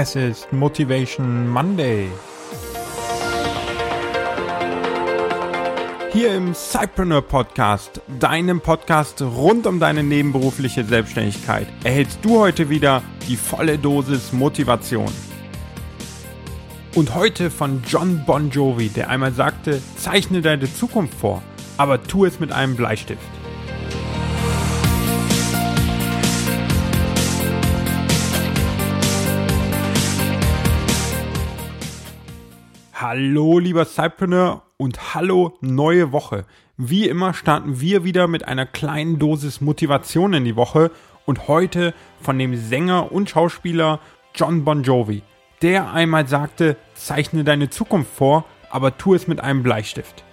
Es ist Motivation Monday. Hier im Cypreneur Podcast, deinem Podcast rund um deine nebenberufliche Selbstständigkeit, erhältst du heute wieder die volle Dosis Motivation. Und heute von John Bon Jovi, der einmal sagte, zeichne deine Zukunft vor, aber tu es mit einem Bleistift. Hallo lieber Cypreneur und hallo neue Woche. Wie immer starten wir wieder mit einer kleinen Dosis Motivation in die Woche und heute von dem Sänger und Schauspieler John Bon Jovi, der einmal sagte, zeichne deine Zukunft vor, aber tu es mit einem Bleistift.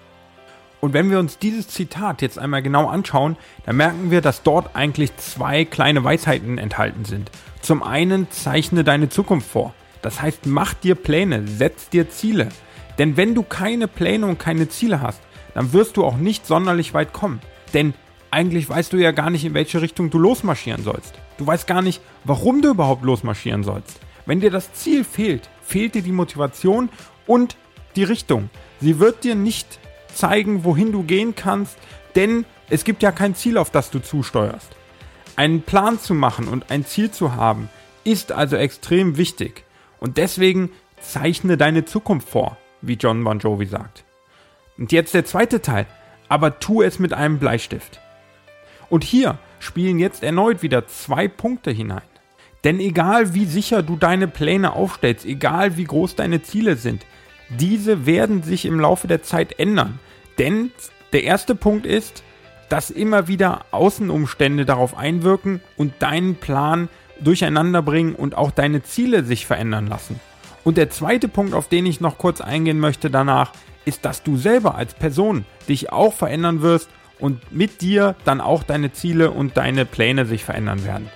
Und wenn wir uns dieses Zitat jetzt einmal genau anschauen, dann merken wir, dass dort eigentlich zwei kleine Weisheiten enthalten sind. Zum einen zeichne deine Zukunft vor. Das heißt, mach dir Pläne, setz dir Ziele. Denn wenn du keine Pläne und keine Ziele hast, dann wirst du auch nicht sonderlich weit kommen. Denn eigentlich weißt du ja gar nicht, in welche Richtung du losmarschieren sollst. Du weißt gar nicht, warum du überhaupt losmarschieren sollst. Wenn dir das Ziel fehlt, fehlt dir die Motivation und die Richtung. Sie wird dir nicht zeigen, wohin du gehen kannst, denn es gibt ja kein Ziel, auf das du zusteuerst. Einen Plan zu machen und ein Ziel zu haben, ist also extrem wichtig. Und deswegen zeichne deine Zukunft vor, wie John Bon Jovi sagt. Und jetzt der zweite Teil, aber tu es mit einem Bleistift. Und hier spielen jetzt erneut wieder zwei Punkte hinein. Denn egal wie sicher du deine Pläne aufstellst, egal wie groß deine Ziele sind, diese werden sich im Laufe der Zeit ändern. Denn der erste Punkt ist, dass immer wieder Außenumstände darauf einwirken und deinen Plan durcheinander bringen und auch deine Ziele sich verändern lassen. Und der zweite Punkt, auf den ich noch kurz eingehen möchte danach, ist, dass du selber als Person dich auch verändern wirst und mit dir dann auch deine Ziele und deine Pläne sich verändern werden.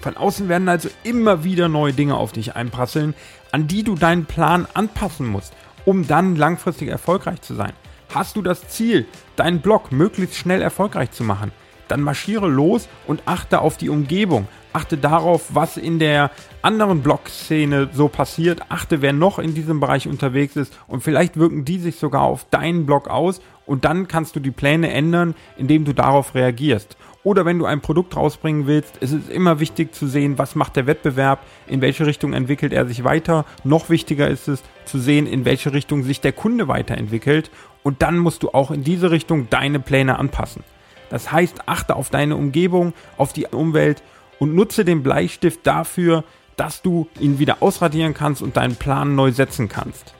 Von außen werden also immer wieder neue Dinge auf dich einprasseln, an die du deinen Plan anpassen musst, um dann langfristig erfolgreich zu sein. Hast du das Ziel, deinen Blog möglichst schnell erfolgreich zu machen, dann marschiere los und achte auf die Umgebung, achte darauf, was in der anderen Blog-Szene so passiert, achte, wer noch in diesem Bereich unterwegs ist und vielleicht wirken die sich sogar auf deinen Blog aus und dann kannst du die Pläne ändern, indem du darauf reagierst. Oder wenn du ein Produkt rausbringen willst, ist es immer wichtig zu sehen, was macht der Wettbewerb, in welche Richtung entwickelt er sich weiter. Noch wichtiger ist es zu sehen, in welche Richtung sich der Kunde weiterentwickelt. Und dann musst du auch in diese Richtung deine Pläne anpassen. Das heißt, achte auf deine Umgebung, auf die Umwelt und nutze den Bleistift dafür, dass du ihn wieder ausradieren kannst und deinen Plan neu setzen kannst.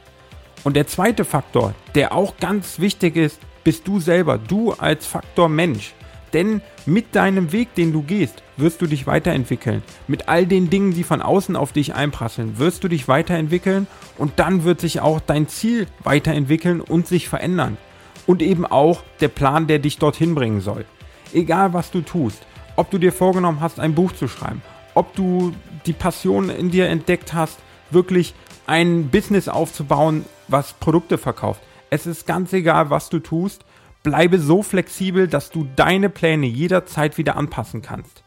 Und der zweite Faktor, der auch ganz wichtig ist, bist du selber, du als Faktor Mensch. Denn mit deinem Weg, den du gehst, wirst du dich weiterentwickeln. Mit all den Dingen, die von außen auf dich einprasseln, wirst du dich weiterentwickeln und dann wird sich auch dein Ziel weiterentwickeln und sich verändern. Und eben auch der Plan, der dich dorthin bringen soll. Egal was du tust, ob du dir vorgenommen hast, ein Buch zu schreiben, ob du die Passion in dir entdeckt hast, wirklich ein Business aufzubauen, was Produkte verkauft. Es ist ganz egal, was du tust. Bleibe so flexibel, dass du deine Pläne jederzeit wieder anpassen kannst.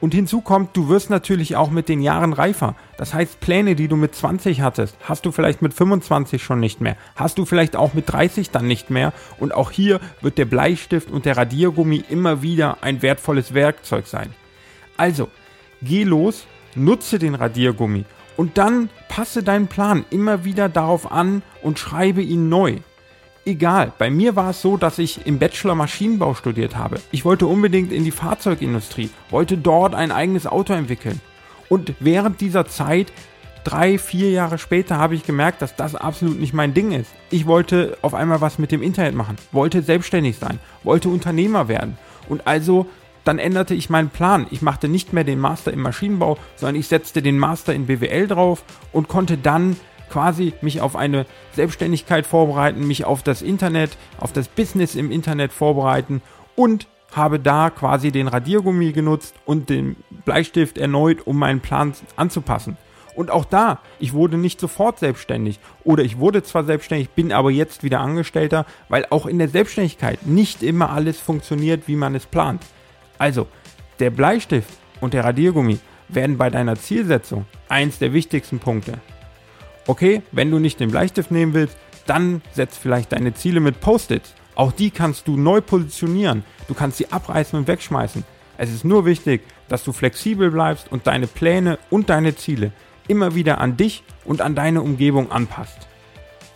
Und hinzu kommt, du wirst natürlich auch mit den Jahren reifer. Das heißt, Pläne, die du mit 20 hattest, hast du vielleicht mit 25 schon nicht mehr. Hast du vielleicht auch mit 30 dann nicht mehr. Und auch hier wird der Bleistift und der Radiergummi immer wieder ein wertvolles Werkzeug sein. Also, geh los, nutze den Radiergummi und dann passe deinen Plan immer wieder darauf an und schreibe ihn neu egal. Bei mir war es so, dass ich im Bachelor Maschinenbau studiert habe. Ich wollte unbedingt in die Fahrzeugindustrie, wollte dort ein eigenes Auto entwickeln. Und während dieser Zeit, drei, vier Jahre später, habe ich gemerkt, dass das absolut nicht mein Ding ist. Ich wollte auf einmal was mit dem Internet machen, wollte selbstständig sein, wollte Unternehmer werden. Und also dann änderte ich meinen Plan. Ich machte nicht mehr den Master im Maschinenbau, sondern ich setzte den Master in BWL drauf und konnte dann quasi mich auf eine Selbstständigkeit vorbereiten, mich auf das Internet, auf das Business im Internet vorbereiten und habe da quasi den Radiergummi genutzt und den Bleistift erneut, um meinen Plan anzupassen. Und auch da, ich wurde nicht sofort selbstständig oder ich wurde zwar selbstständig, bin aber jetzt wieder Angestellter, weil auch in der Selbstständigkeit nicht immer alles funktioniert, wie man es plant. Also, der Bleistift und der Radiergummi werden bei deiner Zielsetzung eins der wichtigsten Punkte. Okay, wenn du nicht den Bleistift nehmen willst, dann setz vielleicht deine Ziele mit Post-its. Auch die kannst du neu positionieren. Du kannst sie abreißen und wegschmeißen. Es ist nur wichtig, dass du flexibel bleibst und deine Pläne und deine Ziele immer wieder an dich und an deine Umgebung anpasst.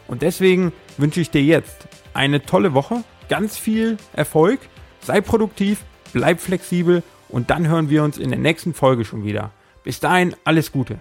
Und deswegen wünsche ich dir jetzt eine tolle Woche, ganz viel Erfolg, sei produktiv, bleib flexibel und dann hören wir uns in der nächsten Folge schon wieder. Bis dahin alles Gute.